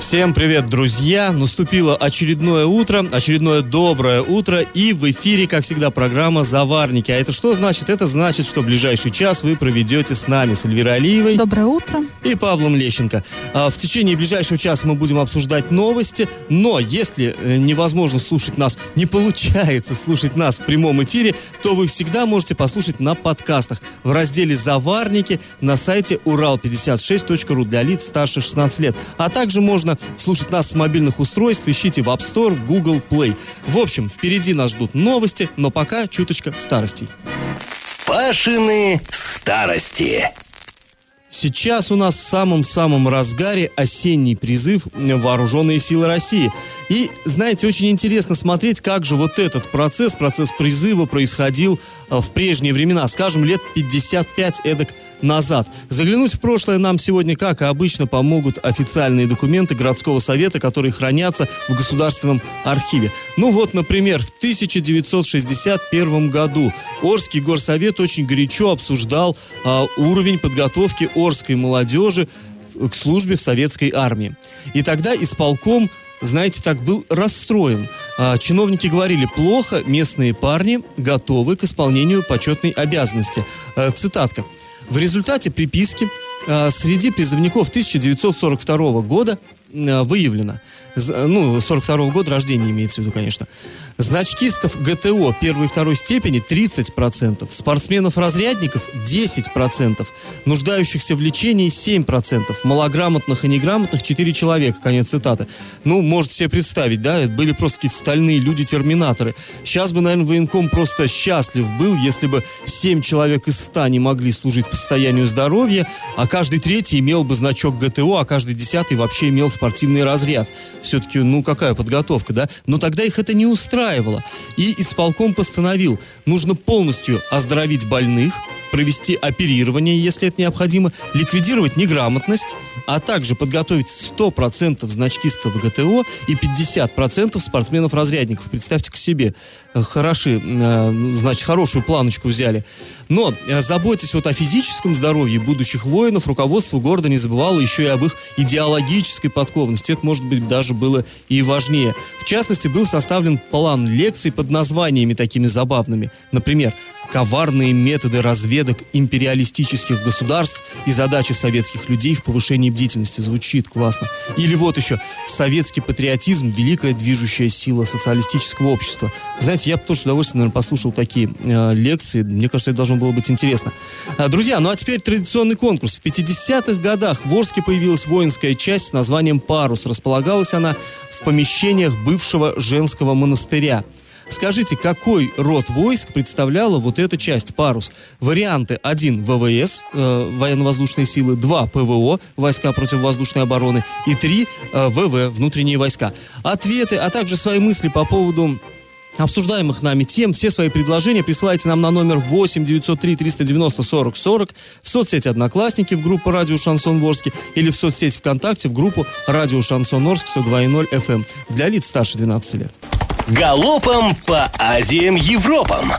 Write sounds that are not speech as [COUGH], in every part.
Всем привет, друзья! Наступило очередное утро, очередное доброе утро, и в эфире, как всегда, программа «Заварники». А это что значит? Это значит, что в ближайший час вы проведете с нами, с Эльвирой Алиевой. Доброе утро. И Павлом Лещенко. А, в течение ближайшего часа мы будем обсуждать новости, но если э, невозможно слушать нас, не получается слушать нас в прямом эфире, то вы всегда можете послушать на подкастах в разделе «Заварники» на сайте урал56.ру для лиц старше 16 лет. А также можно слушать нас с мобильных устройств, ищите в App Store, в Google Play. В общем, впереди нас ждут новости, но пока чуточка старостей. Пашины старости. Сейчас у нас в самом-самом разгаре осенний призыв Вооруженные силы России. И, знаете, очень интересно смотреть, как же вот этот процесс, процесс призыва происходил э, в прежние времена, скажем, лет 55 эдак назад. Заглянуть в прошлое нам сегодня, как и обычно, помогут официальные документы городского совета, которые хранятся в Государственном архиве. Ну вот, например, в 1961 году Орский горсовет очень горячо обсуждал а, уровень подготовки Орской молодежи к службе в советской армии. И тогда исполком знаете, так был расстроен. А, чиновники говорили, плохо, местные парни готовы к исполнению почетной обязанности. А, цитатка. В результате приписки а, среди призывников 1942 года выявлено, з- ну, 42 года рождения имеется в виду, конечно, значкистов ГТО первой и второй степени 30%, спортсменов-разрядников 10%, нуждающихся в лечении 7%, малограмотных и неграмотных 4 человека, конец цитаты. Ну, можете себе представить, да, это были просто какие-то стальные люди-терминаторы. Сейчас бы, наверное, военком просто счастлив был, если бы 7 человек из 100 не могли служить по состоянию здоровья, а каждый третий имел бы значок ГТО, а каждый десятый вообще имел спортивный разряд. Все-таки, ну, какая подготовка, да? Но тогда их это не устраивало. И исполком постановил, нужно полностью оздоровить больных, провести оперирование, если это необходимо, ликвидировать неграмотность, а также подготовить 100% значкистов ГТО и 50% спортсменов-разрядников. Представьте к себе, э, хороши, э, значит, хорошую планочку взяли. Но, э, заботясь вот о физическом здоровье будущих воинов, руководство города не забывало еще и об их идеологической подкованности. Это, может быть, даже было и важнее. В частности, был составлен план лекций под названиями такими забавными. Например, коварные методы разведок империалистических государств и задачи советских людей в повышении бдительности. Звучит классно. Или вот еще советский патриотизм – великая движущая сила социалистического общества. Знаете, я бы тоже с удовольствием, наверное, послушал такие э, лекции. Мне кажется, это должно было быть интересно. А, друзья, ну а теперь традиционный конкурс. В 50-х годах в Орске появилась воинская часть с названием «Парус». Располагалась она в помещениях бывшего женского монастыря. Скажите, какой род войск представляла вот эта часть «Парус»? Варианты 1 ВВС, э, военно-воздушные силы, 2 ПВО, войска противовоздушной обороны, и 3 э, ВВ, внутренние войска. Ответы, а также свои мысли по поводу обсуждаемых нами тем, все свои предложения присылайте нам на номер 8 903 390 40 40 в соцсети «Одноклассники» в группу «Радио Шансон Ворске» или в соцсети ВКонтакте в группу «Радио Шансон Орск» 102.0 FM эм для лиц старше 12 лет. Галопом по Азиям Европам.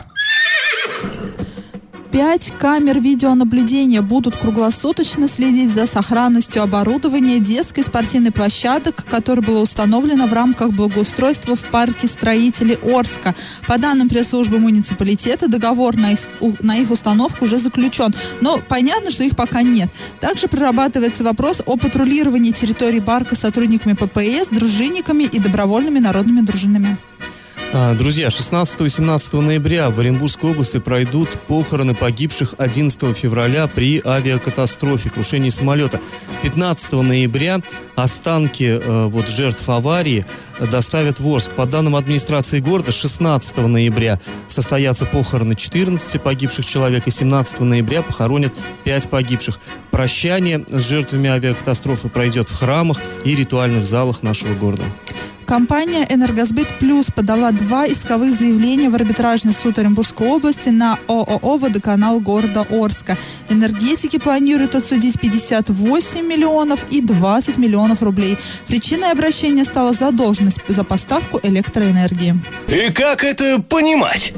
Пять камер видеонаблюдения будут круглосуточно следить за сохранностью оборудования детской спортивной площадок, которое было установлено в рамках благоустройства в парке строителей Орска. По данным пресс-службы муниципалитета, договор на их, на их установку уже заключен, но понятно, что их пока нет. Также прорабатывается вопрос о патрулировании территории парка сотрудниками ППС, дружинниками и добровольными народными дружинами. А, Друзья, 16 и 17 ноября в Оренбургской области пройдут похороны погибших 11 февраля при авиакатастрофе, крушении самолета. 15 ноября останки э, вот, жертв аварии доставят в Орск. По данным администрации города, 16 ноября состоятся похороны 14 погибших человек, и 17 ноября похоронят 5 погибших. Прощание с жертвами авиакатастрофы пройдет в храмах и ритуальных залах нашего города. Компания «Энергосбыт Плюс» подала два исковых заявления в арбитражный суд Оренбургской области на ООО «Водоканал» города Орска. Энергетики планируют отсудить 58 миллионов и 20 миллионов рублей. Причиной обращения стала задолженность за поставку электроэнергии. И как это понимать?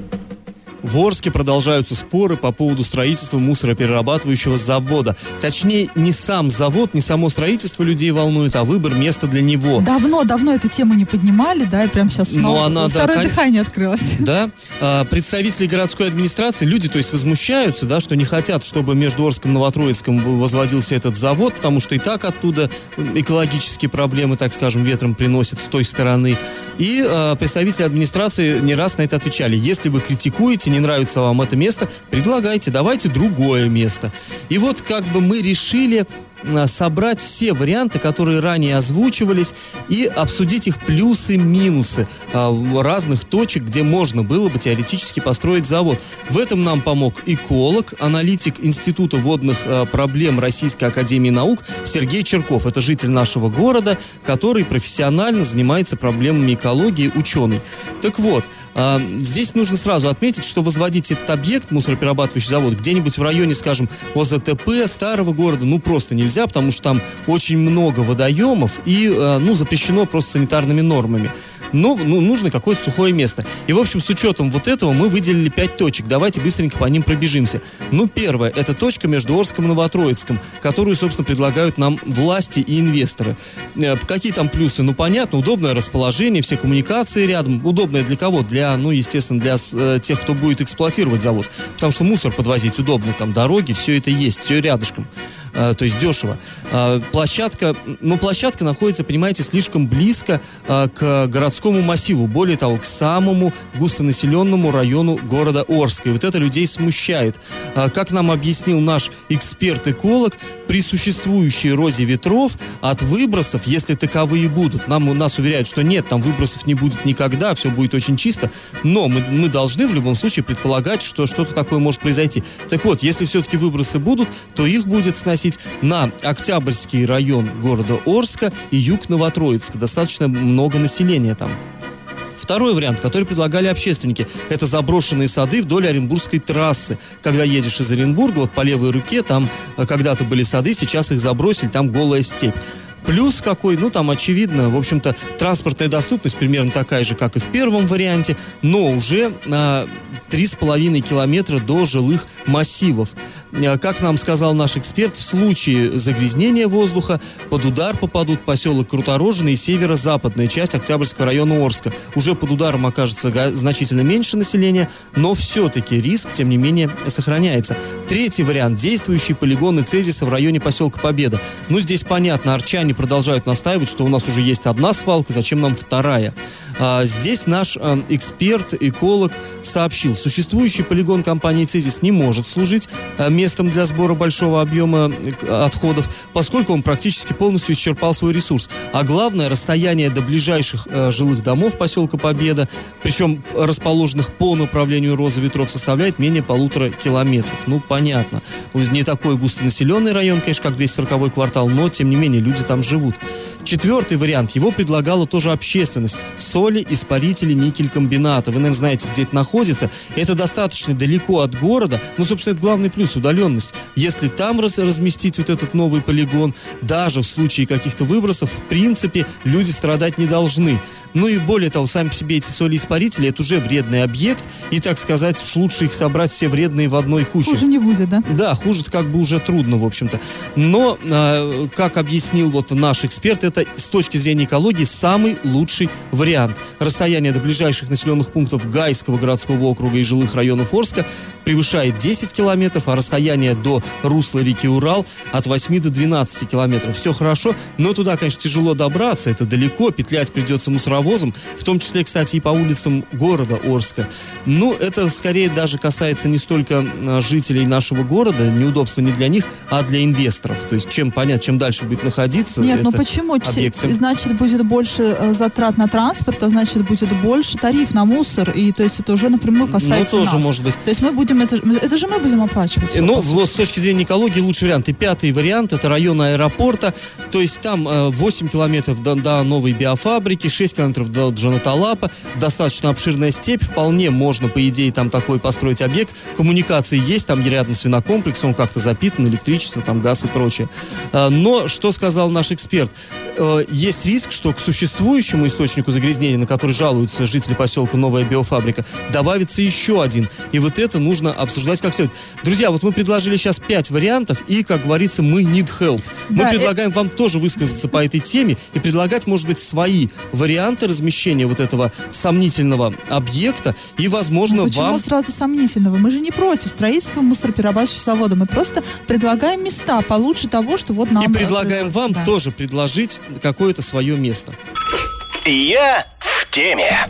В Орске продолжаются споры по поводу строительства мусороперерабатывающего завода. Точнее, не сам завод, не само строительство людей волнует, а выбор места для него. Давно-давно эту тему не поднимали, да, и прям сейчас Ну, снова она, да, второе кон- дыхание открылось. [LAUGHS] Да, А, представители городской администрации, люди, то есть возмущаются, да, что не хотят, чтобы между Орском и Новотроицком возводился этот завод, потому что и так оттуда экологические проблемы, так скажем, ветром приносят с той стороны. И а, представители администрации не раз на это отвечали. Если вы критикуете, не нравится вам это место, предлагайте, давайте другое место. И вот как бы мы решили собрать все варианты, которые ранее озвучивались, и обсудить их плюсы-минусы а, в разных точек, где можно было бы теоретически построить завод. В этом нам помог эколог, аналитик Института водных а, проблем Российской Академии Наук Сергей Черков. Это житель нашего города, который профессионально занимается проблемами экологии, ученый. Так вот, здесь нужно сразу отметить, что возводить этот объект, мусороперерабатывающий завод, где-нибудь в районе, скажем, ОЗТП, старого города, ну просто нельзя, потому что там очень много водоемов и, э, ну, запрещено просто санитарными нормами. Но ну, нужно какое-то сухое место. И, в общем, с учетом вот этого мы выделили пять точек. Давайте быстренько по ним пробежимся. Ну, первое, это точка между Орском и Новотроицком, которую, собственно, предлагают нам власти и инвесторы. Э, Какие там плюсы? Ну, понятно, удобное расположение, все коммуникации рядом. Удобное для кого? Для, ну, естественно, для э, тех, кто будет эксплуатировать завод. Потому что мусор подвозить удобно, там дороги, все это есть, все рядышком. Э, то есть дешево. Э, Площадка, ну, площадка находится, понимаете, слишком близко э, к городскому массиву, более того, к самому густонаселенному району города Орска. И вот это людей смущает. Как нам объяснил наш эксперт-эколог, при существующей эрозе ветров от выбросов, если таковые будут, нам, нас уверяют, что нет, там выбросов не будет никогда, все будет очень чисто, но мы, мы должны в любом случае предполагать, что что-то такое может произойти. Так вот, если все-таки выбросы будут, то их будет сносить на Октябрьский район города Орска и юг Новотроицка. Достаточно много населения там. Второй вариант, который предлагали общественники, это заброшенные сады вдоль Оренбургской трассы. Когда едешь из Оренбурга, вот по левой руке, там э, когда-то были сады, сейчас их забросили, там голая степь. Плюс какой, ну там очевидно, в общем-то, транспортная доступность примерно такая же, как и в первом варианте, но уже а, три с половиной километра до жилых массивов. А, Как нам сказал наш эксперт, в случае загрязнения воздуха под удар попадут поселок Круторожный и северо-западная часть Октябрьского района Орска. Уже под ударом окажется значительно меньше населения, но все-таки риск, тем не менее, сохраняется. Третий вариант – действующие полигоны Цезиса в районе поселка Победа. Ну, здесь понятно, арчане продолжают настаивать, что у нас уже есть одна свалка, зачем нам вторая? А, здесь наш а, эксперт, эколог сообщил, существующий полигон компании «Цезис» не может служить а, местом для сбора большого объема э, отходов, поскольку он практически полностью исчерпал свой ресурс. А главное, расстояние до ближайших э, жилых домов поселка Победа, причем расположенных по направлению розы ветров, составляет менее полутора километров. Ну, понятно. Не такой густонаселенный район, конечно, как 240-й квартал, но, тем не менее, люди там живут. Четвертый вариант. Его предлагала тоже общественность. Соли, испарители, никель-комбината. Вы, наверное, знаете, где это находится. Это достаточно далеко от города. Ну, собственно, это главный плюс – удаленность. Если там раз- разместить вот этот новый полигон, даже в случае каких-то выбросов, в принципе, люди страдать не должны. Ну и более того, сами по себе эти соли-испарители – это уже вредный объект. И, так сказать, уж лучше их собрать все вредные в одной куче. Хуже не будет, да? Да, хуже как бы уже трудно, в общем-то. Но, э, как объяснил вот наш эксперт, это с точки зрения экологии самый лучший вариант. Расстояние до ближайших населенных пунктов Гайского городского округа и жилых районов Орска превышает 10 километров, а расстояние до русла реки Урал от 8 до 12 километров. Все хорошо, но туда, конечно, тяжело добраться, это далеко, петлять придется мусоровозом, в том числе, кстати, и по улицам города Орска. Ну, это скорее даже касается не столько а, жителей нашего города, неудобства не для них, а для инвесторов. То есть, чем понятно, чем дальше будет находиться, Нет, ну это почему? Ч- объекты. Значит, будет больше э, затрат на транспорт, а значит, будет больше тариф на мусор. И то есть это уже напрямую касается ну, тоже нас. может быть. То есть мы будем, это, это же мы будем оплачивать. всё, Ну, с точки зрения экологии лучший вариант. И пятый вариант это район аэропорта. То есть там э, 8 километров до, до новой биофабрики, 6 километров до Джанаталапа, достаточно обширная степь. Вполне можно, по идее, там такой построить объект. Коммуникации есть, там рядом свинокомплекс, он как-то запитан, электричество, там газ и прочее. Э, Но что сказал наш эксперт? Э, Есть риск, что к существующему источнику загрязнения, на который жалуются жители поселка Новая биофабрика, добавится еще один. И вот это нужно обсуждать как следует. Друзья, вот мы предложили сейчас пять вариантов, и, как говорится, мы need help. Мы Да, предлагаем вам тоже высказаться по этой теме и предлагать, может быть, свои варианты размещения вот этого сомнительного объекта, и, возможно, Ну, почему вам... сразу сомнительного? Мы же не против строительства мусороперерабатывающего завода. Мы просто предлагаем места получше того, что вот нам... И э, предлагаем вам Да. тоже предложить какое-то свое место. Я в теме.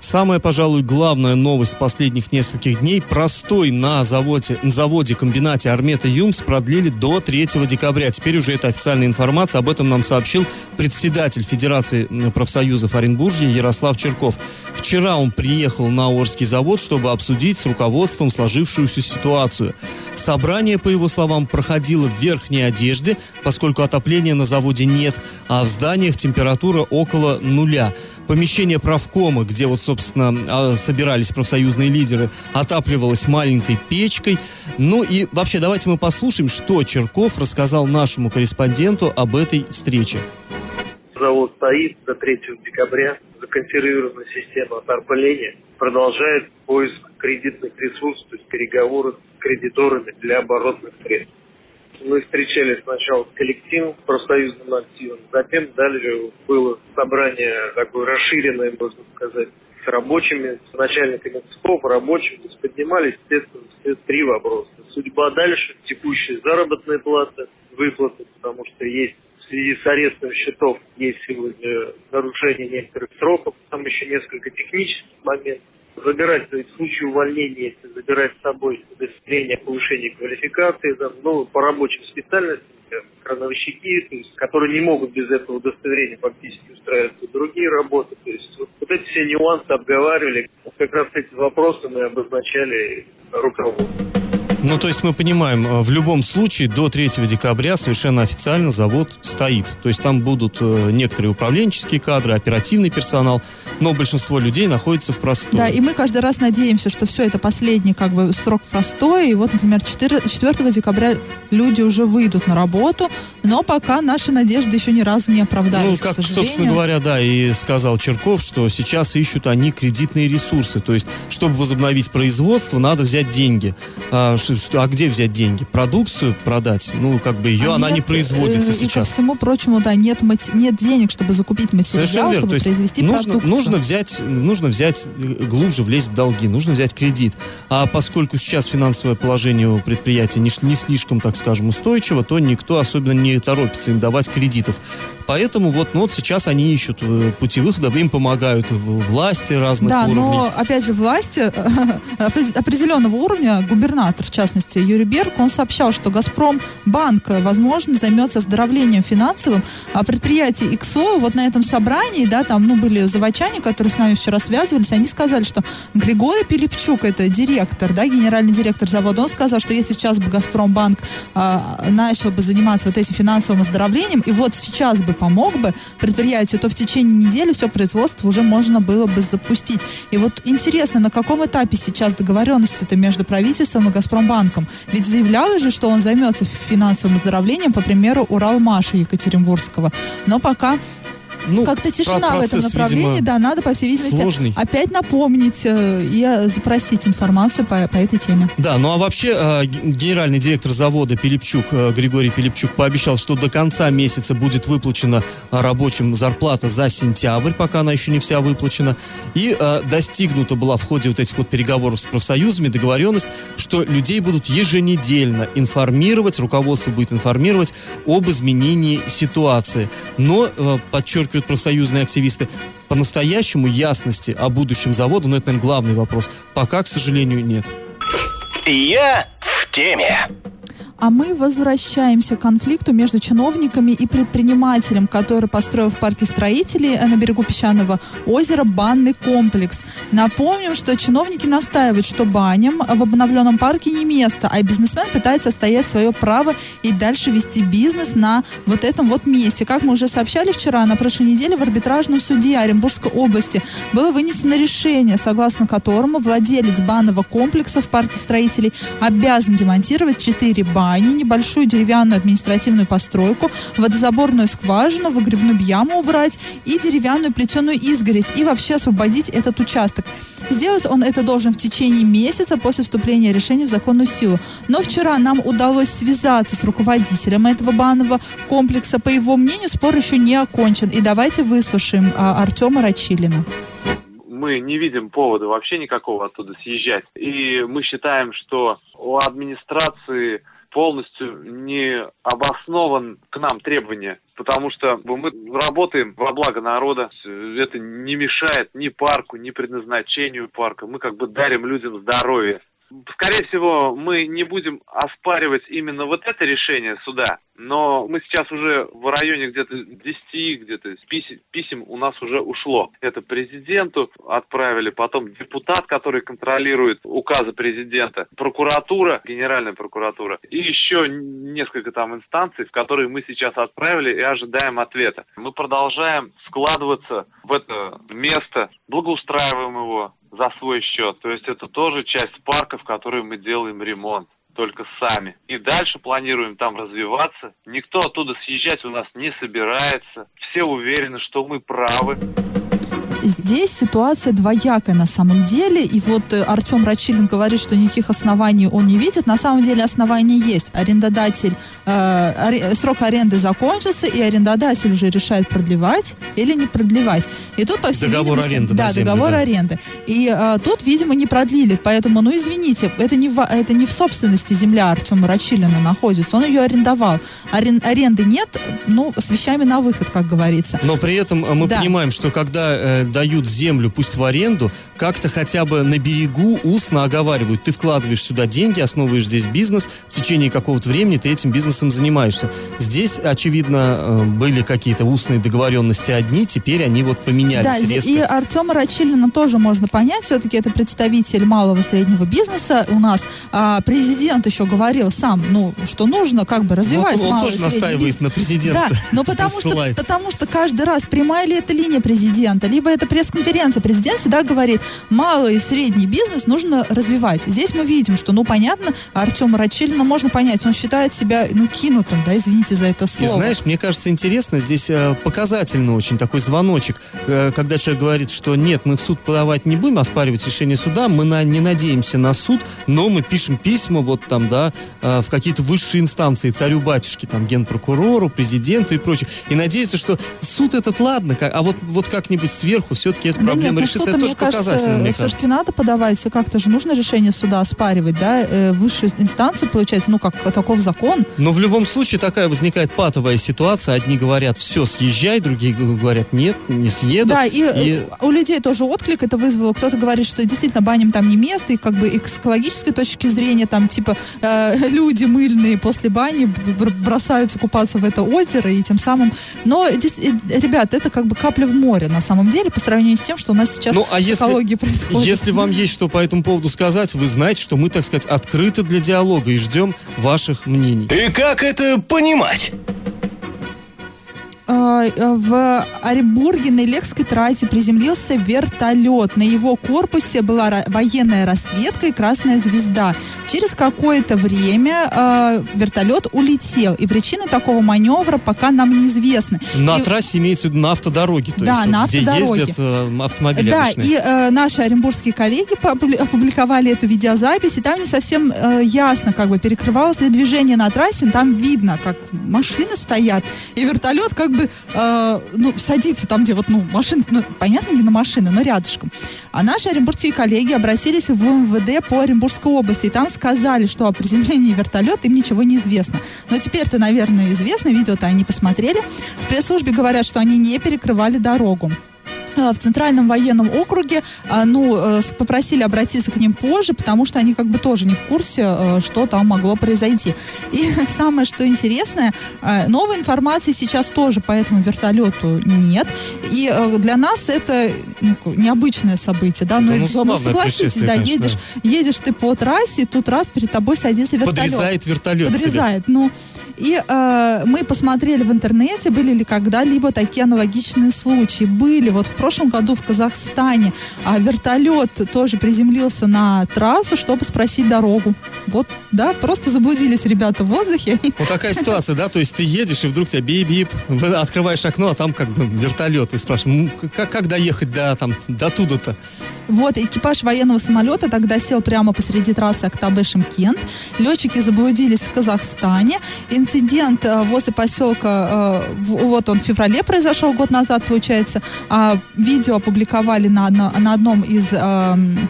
Самая, пожалуй, главная новость последних нескольких дней. Простой на заводе, на заводе комбинате Армета Юмс продлили до 3 декабря. Теперь уже это официальная информация. Об этом нам сообщил председатель Федерации профсоюзов Оренбуржья Ярослав Черков. Вчера он приехал на Орский завод, чтобы обсудить с руководством сложившуюся ситуацию. Собрание, по его словам, проходило в верхней одежде, поскольку отопления на заводе нет, а в зданиях температура около нуля. Помещение правкома, где вот, собственно, а, собирались профсоюзные лидеры, отапливалось маленькой печкой. Ну и вообще, давайте мы послушаем, что Черков рассказал нашему корреспонденту об этой встрече. Завод стоит до 3 декабря. Законсервирована система отопления. Продолжает поиск кредитных ресурсов, то есть переговоры с кредиторами для оборотных средств. Мы встречались сначала с коллективом, с профсоюзным активом, затем дальше было собрание такое расширенное, можно сказать, с рабочими, с начальниками цехов, рабочими. То есть поднимались, естественно, все три вопроса. Судьба дальше, текущая заработная плата, выплаты, потому что есть в связи с арестом счетов есть сегодня нарушение некоторых сроков, там еще несколько технических моментов. Забирать, то есть в случае увольнения, если забирать с собой удостоверение о повышении квалификации, там, ну, по рабочим специальностям, крановщики, то есть, которые не могут без этого удостоверения фактически устраиваться другие работы. То есть вот, вот эти все нюансы обговаривали. Вот как раз эти вопросы мы обозначали руководству. Ну, то есть мы понимаем, э, в любом случае до 3 декабря совершенно официально завод стоит. То есть там будут э, некоторые управленческие кадры, оперативный персонал, но большинство людей находится в простое. Да, и мы каждый раз надеемся, что все это последний как бы срок простой. И вот, например, 4, 4 декабря люди уже выйдут на работу, но пока наши надежды еще ни разу не Ну, оправдались, как, к сожалению. собственно говоря, да, и сказал Черков, что сейчас ищут они кредитные ресурсы. То есть, чтобы возобновить производство, надо взять деньги. А, где взять деньги? Продукцию продать? Ну, как бы ее, А она не нет, производится э, И ко сейчас. всему прочему, да, нет, нет денег, чтобы закупить материал, Совершенно верно. чтобы То есть произвести нужно, продукцию. нужно взять, нужно взять э, глубже влезть в долги, нужно взять кредит. А поскольку сейчас финансовое положение у предприятия не, не слишком, так скажем, устойчиво, то никто особенно не торопится им давать кредитов. Поэтому вот, ну, вот сейчас они ищут э, пути выхода, им помогают власти разных Да, уровней. но опять же власти [LAUGHS] опре- определенного уровня, губернатор, частности, Юрий Берг, он сообщал, что Газпром банк, э, возможно, займется оздоровлением финансовым, а предприятие ИКСО вот на этом собрании, да, там, ну, были заводчане, которые с нами вчера связывались, они сказали, что Григорий Пилипчук, это директор, да, генеральный директор завода, он сказал, что если сейчас бы Газпромбанк а, начал бы заниматься вот этим финансовым оздоровлением, и вот сейчас бы помог бы предприятию, то в течение недели все производство уже можно было бы запустить. И вот интересно, на каком этапе сейчас договоренности-то между правительством и Газпромбанком? Ведь заявлялось же, что он займется финансовым оздоровлением, по примеру, Уралмаша Екатеринбургского. Но пока Ну, как-то тишина в этом процесс, направлении, видимо, да, надо, по всей видимости, сложный. опять напомнить э, и э, запросить информацию по, по этой теме. Да, ну а вообще э, генеральный директор завода Пилипчук, э, Григорий Пилипчук, пообещал, что до конца месяца будет выплачена э, рабочим зарплата за сентябрь, пока она еще не вся выплачена. И э, достигнута была в ходе вот этих вот переговоров с профсоюзами договоренность, что людей будут еженедельно информировать, руководство будет информировать об изменении ситуации. Но, э, подчеркивают профсоюзные активисты, по-настоящему ясности о будущем завода, но это, наверное, главный вопрос, пока, к сожалению, нет. Я в теме. А мы возвращаемся к конфликту между чиновниками и предпринимателем, который построил в парке строителей на берегу песчаного озера банный комплекс. Напомним, что чиновники настаивают, что баням в обновленном парке не место, а бизнесмен пытается стоять свое право и дальше вести бизнес на вот этом вот месте. Как мы уже сообщали вчера, на прошлой неделе в арбитражном суде Оренбургской области было вынесено решение, согласно которому владелец банного комплекса в парке строителей обязан демонтировать 4 бани бани, небольшую деревянную административную постройку, водозаборную скважину, выгребную яму убрать и деревянную плетеную изгородь и вообще освободить этот участок. Сделать он это должен в течение месяца после вступления решения в законную силу. Но вчера нам удалось связаться с руководителем этого банного комплекса. По его мнению, спор еще не окончен. И давайте выслушаем а, Артема Рачилина мы не видим повода вообще никакого оттуда съезжать. И мы считаем, что у администрации полностью не обоснован к нам требования, потому что мы работаем во благо народа. Это не мешает ни парку, ни предназначению парка. Мы как бы дарим людям здоровье. Скорее всего, мы не будем оспаривать именно вот это решение суда, но мы сейчас уже в районе где-то 10, где-то писем, писем у нас уже ушло. Это президенту отправили, потом депутат, который контролирует указы президента, прокуратура, генеральная прокуратура и еще несколько там инстанций, в которые мы сейчас отправили и ожидаем ответа. Мы продолжаем складываться в это место, благоустраиваем его, за свой счет. То есть это тоже часть парка, в которой мы делаем ремонт только сами. И дальше планируем там развиваться. Никто оттуда съезжать у нас не собирается. Все уверены, что мы правы здесь ситуация двоякая на самом деле. И вот э, Артем Рачилин говорит, что никаких оснований он не видит. На самом деле основания есть. Арендодатель, э, срок аренды закончился, и арендодатель уже решает продлевать или не продлевать. И тут, по всей договор аренды. Да, землю, договор да. аренды. И э, тут, видимо, не продлили. Поэтому, ну, извините, это не в, это не в собственности земля Артема Рачилина находится. Он ее арендовал. Арен, аренды нет, ну, с вещами на выход, как говорится. Но при этом э, мы да. понимаем, что когда э, дают землю, пусть в аренду, как-то хотя бы на берегу устно оговаривают. Ты вкладываешь сюда деньги, основываешь здесь бизнес, в течение какого-то времени ты этим бизнесом занимаешься. Здесь, очевидно, э, были какие-то устные договоренности одни, теперь они вот поменялись да, резко. и Артема Рачилина тоже можно понять, все-таки это представитель малого и среднего бизнеса у нас. А президент еще говорил сам, ну, что нужно как бы развивать вот он, малый он тоже настаивает бизнес. на президента. Да, но потому [LAUGHS] что, потому что каждый раз прямая ли это линия президента, либо это пресс-конференции президент всегда говорит, малый и средний бизнес нужно развивать. Здесь мы видим, что, ну, понятно, Артема Рачилина можно понять, он считает себя, ну, кинутым, да, извините за это слово. И знаешь, мне кажется, интересно, здесь э, показательно очень такой звоночек, э, когда человек говорит, что нет, мы в суд подавать не будем, оспаривать решение суда, мы на, не надеемся на суд, но мы пишем письма вот там, да, э, в какие-то высшие инстанции, царю-батюшке, там, генпрокурору, президенту и прочее, и надеяться, что суд этот, ладно, а вот, вот как-нибудь сверху все-таки эта да проблема нет, ну решится. Это тоже показательно, мне Все-таки надо подавать, как-то же нужно решение суда оспаривать, да, э, высшую инстанцию, получается, ну, как таков закон. Но в любом случае такая возникает патовая ситуация. Одни говорят, все, съезжай, другие говорят, нет, не съеду. Да, и, и... у людей тоже отклик это вызвало. Кто-то говорит, что действительно баням там не место, и как бы с экологической точки зрения, там, типа, э, [LAUGHS] люди мыльные после бани бросаются купаться в это озеро, и тем самым... Но, э, ребят, это как бы капля в море, на самом деле, по сравнению с тем, что у нас сейчас ну, а если, происходит. Если вам есть что по этому поводу сказать, вы знаете, что мы, так сказать, открыты для диалога и ждем ваших мнений. И как это понимать? А, в Оренбурге на Лекской трассе приземлился вертолет. На его корпусе была военная расцветка и красная звезда. Через какое-то время э, вертолет улетел. И причины такого маневра пока нам неизвестны. На и... трассе имеется в виду на автодороге. То да, есть, на где автодороге. ездят э, автомобили Да, обычные. и э, наши оренбургские коллеги опубликовали эту видеозапись, и там не совсем э, ясно, как бы перекрывалось ли движение на трассе. Там видно, как машины стоят, и вертолет как бы э, ну, садится там, где вот, ну, машины, ну, понятно, не на машины, но рядышком. А наши оренбургские коллеги обратились в МВД по Оренбургской области, и там сказали, что о приземлении вертолета им ничего не известно. Но теперь-то, наверное, известно, видео-то они посмотрели. В пресс-службе говорят, что они не перекрывали дорогу. Э, в Центральном военном округе, а, ну, э, попросили обратиться к ним позже, потому что они как бы тоже не в курсе, э, что там могло произойти. И [LAUGHS] самое, что интересное, новой информации сейчас тоже по этому вертолету нет. И для нас это ну, необычное событие, да? Да, это- ну, забавное согласитесь, да, конечно, едешь, едешь ты по трассе, и тут раз перед тобой садится вертолет. Подрезает вертолет. Подрезает, ну. И э, мы посмотрели в интернете, были ли когда-либо такие аналогичные случаи. Были. Вот в прошлом году в Казахстане а, вертолет тоже приземлился на трассу, чтобы спросить дорогу. Вот, да, просто заблудились ребята в воздухе. Вот такая ситуация, да, то есть ты едешь, и вдруг тебя бип-бип, открываешь окно, а там как бы вертолет, и спрашиваешь, ну, как, как доехать до, там, до туда-то? Вот, экипаж военного самолета тогда сел прямо посреди трассы Актабе-Шимкент. Летчики заблудились в Казахстане. Инцидент э, возле поселка, э, вот он в феврале произошел, год назад, получается. А видео опубликовали на, на одном из эм,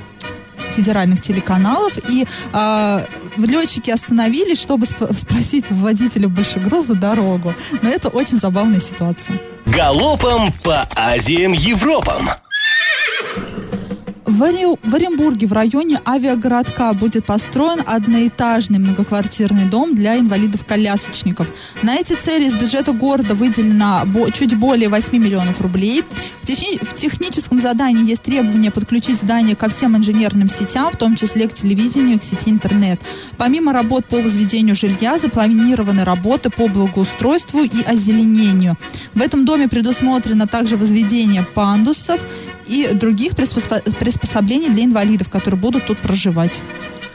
федеральных телеканалов, и э, летчики остановились, чтобы сп- спросить водителя большегруза дорогу. Но это очень забавная ситуация. Галопом по Азиям Европам. В, в Оренбурге в районе авиагородка будет построен одноэтажный многоквартирный дом для инвалидов-колясочников. На эти цели из бюджета города выделено чуть более 8 миллионов рублей. В, в техническом задании есть требование подключить здание ко всем инженерным сетям, в том числе к телевидению и к сети интернет. Помимо работ по возведению жилья, запланированы работы по благоустройству и озеленению. В этом доме предусмотрено также возведение пандусов и других приспосо- приспособлений для инвалидов, которые будут тут проживать.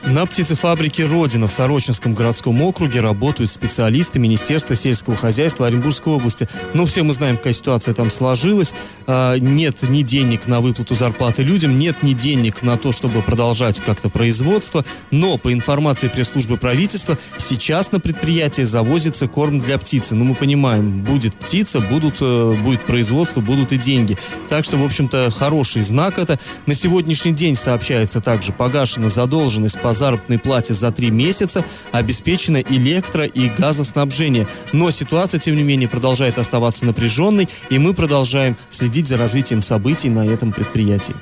На птицефабрике «Родина» в Сорочинском городском округе работают специалисты Министерства сельского хозяйства Оренбургской области. Ну, все мы знаем, какая ситуация там сложилась. А, нет ни денег на выплату зарплаты людям, нет ни денег на то, чтобы продолжать как-то производство. Но, по информации пресс-службы правительства, сейчас на предприятие завозится корм для птицы. Ну, мы понимаем, будет птица, будут, э, будет производство, будут и деньги. Так что, в общем-то, хороший знак это. На сегодняшний день сообщается также погашена задолженность по заработной плате за три месяца, обеспечено электро- и газоснабжение. Но ситуация, тем не менее, продолжает оставаться напряженной, и мы продолжаем следить за развитием событий на этом предприятии.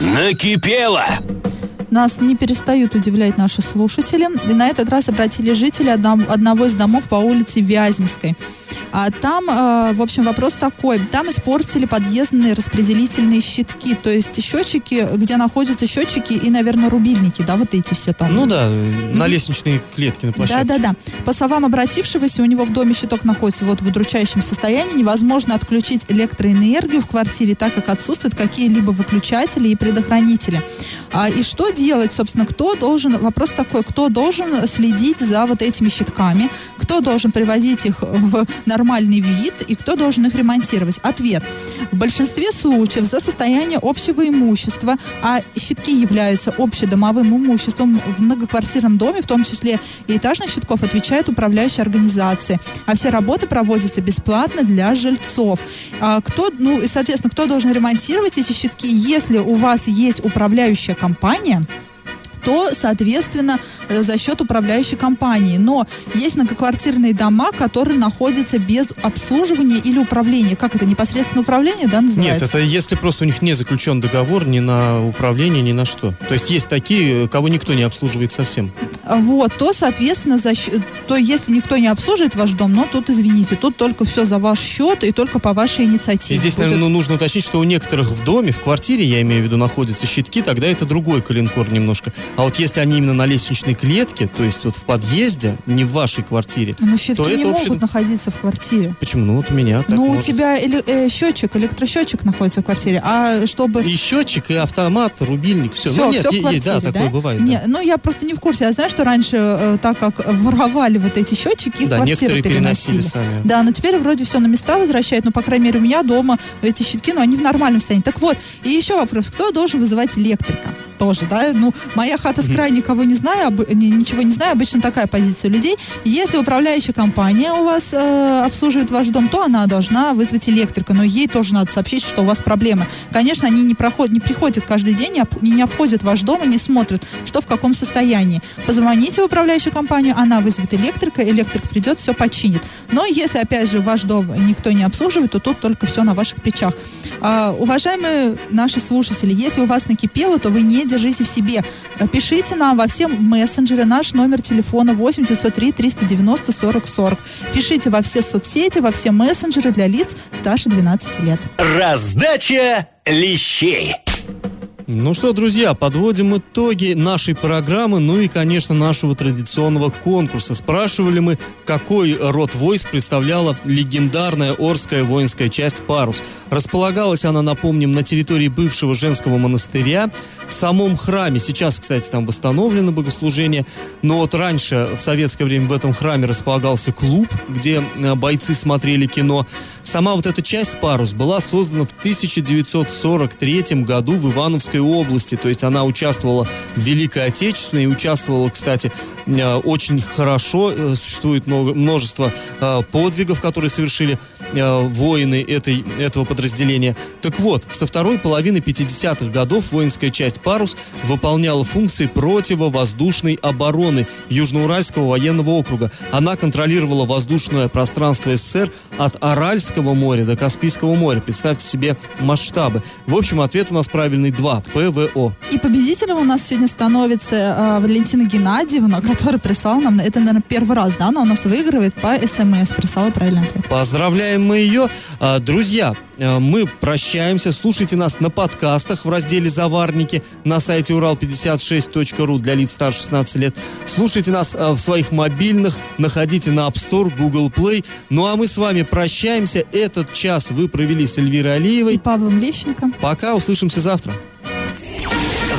Накипело! Нас не перестают удивлять наши слушатели. И на этот раз обратили жители одного из домов по улице Вяземской. А там, э, в общем, вопрос такой. Там испортили подъездные распределительные щитки, то есть счетчики, где находятся счетчики и, наверное, рубильники, да, вот эти все там. Ну да, на лестничные клетки на площадке. Да, да, да. По словам обратившегося, у него в доме щиток находится вот в удручающем состоянии. Невозможно отключить электроэнергию в квартире, так как отсутствуют какие-либо выключатели и предохранители. А, и что делать, собственно, кто должен, вопрос такой, кто должен следить за вот этими щитками, кто должен приводить их в нормальный вид и кто должен их ремонтировать? Ответ. В большинстве случаев за состояние общего имущества, а щитки являются общедомовым имуществом в многоквартирном доме, в том числе и этажных щитков, отвечает управляющая организация. А все работы проводятся бесплатно для жильцов. А кто, ну, и, соответственно, кто должен ремонтировать эти щитки? Если у вас есть управляющая компания, то, соответственно, э, за счет управляющей компании. Но есть многоквартирные дома, которые находятся без обслуживания или управления. Как это, непосредственно управление, да, Нет, называется? это если просто у них не заключен договор ни на управление, ни на что. То есть есть такие, кого никто не обслуживает совсем. Вот, то, соответственно, за счет, то если никто не обслуживает ваш дом, но тут, извините, тут только все за ваш счет и только по вашей инициативе. И здесь, будет. наверное, ну, нужно уточнить, что у некоторых в доме, в квартире, я имею в виду, находятся щитки, тогда это другой коленкор немножко. А вот если они именно на лестничной клетке, то есть вот в подъезде, не в вашей квартире, Ну, щитки то не это могут обще- находиться в квартире. Почему? Ну вот у меня так ну, может. у тебя эле- э, счетчик, электросчетчик находится в квартире, а чтобы... И счетчик, и автомат, рубильник, все. Все, ну нет, все в квартире, есть, да, такое бывает. да. Не, ну я просто не в курсе. Я знаю, что раньше, э, так как воровали вот эти счетчики, их Да, некоторые переносили переносили. сами. Да, но теперь вроде все на места возвращают. Ну, по крайней мере, у меня дома эти щитки, ну, они в нормальном состоянии. Так вот, и еще вопрос. Кто должен вызывать электрика? Тоже, да, ну, моя хата с краю никого не знаю, об- ни- ничего не знаю, обычно такая позиция у людей. Если управляющая компания у вас э, обслуживает ваш дом, то она должна вызвать электрика, но ей тоже надо сообщить, что у вас проблемы. Конечно, они не, проходят, не приходят каждый день, не, не обходят ваш дом и не смотрят, что в каком состоянии. Позвоните в управляющую компанию, она вызовет электрика, электрик придет, все починит. Но если, опять же, ваш дом никто не обслуживает, то тут только все на ваших плечах. А, уважаемые наши слушатели, если у вас накипело, то вы не держите в себе. Э, Пишите нам во все мессенджеры. Наш номер телефона 8 903 390 40 40. Пишите во все соцсети, во все мессенджеры для лиц старше 12 лет. Раздача лещей. Ну что, друзья, подводим итоги нашей программы, ну и, конечно, нашего традиционного конкурса. Спрашивали мы, какой род войск представляла легендарная Орская воинская часть «Парус». Располагалась она, напомним, на территории бывшего женского монастыря, в самом храме. Сейчас, кстати, там восстановлено богослужение, но вот раньше, в советское время, в этом храме располагался клуб, где э, бойцы смотрели кино. Сама вот эта часть «Парус» была создана в 1943 году в Ивановской области, то есть она участвовала в Великой Отечественной участвовала, кстати, э, очень хорошо. Э, Существует множество э, подвигов, которые совершили воины этой, этого подразделения. Так вот, со второй половины 50-х годов воинская часть «Парус» выполняла функции противовоздушной обороны Южноуральского военного округа. Она контролировала воздушное пространство СССР от Аральского моря до Каспийского моря. Представьте себе масштабы. В общем, ответ у нас правильный 2. ПВО. И победителем у нас сегодня становится э, Валентина Геннадьевна, которая прислала нам, это, наверное, первый раз, да, она у нас выигрывает по СМС, прислала правильный ответ. Поздравляем мы ее. А, Друзья, э, мы прощаемся. Слушайте нас на подкастах в разделе «Заварники» на сайте урал56.ру для лиц старше 16 лет. Слушайте нас э, в своих мобильных, находите на App Store, Google Play. Ну а мы с вами прощаемся. Этот час вы провели с Эльвирой И Алиевой. Павлом Лещенко. Пока, услышимся завтра.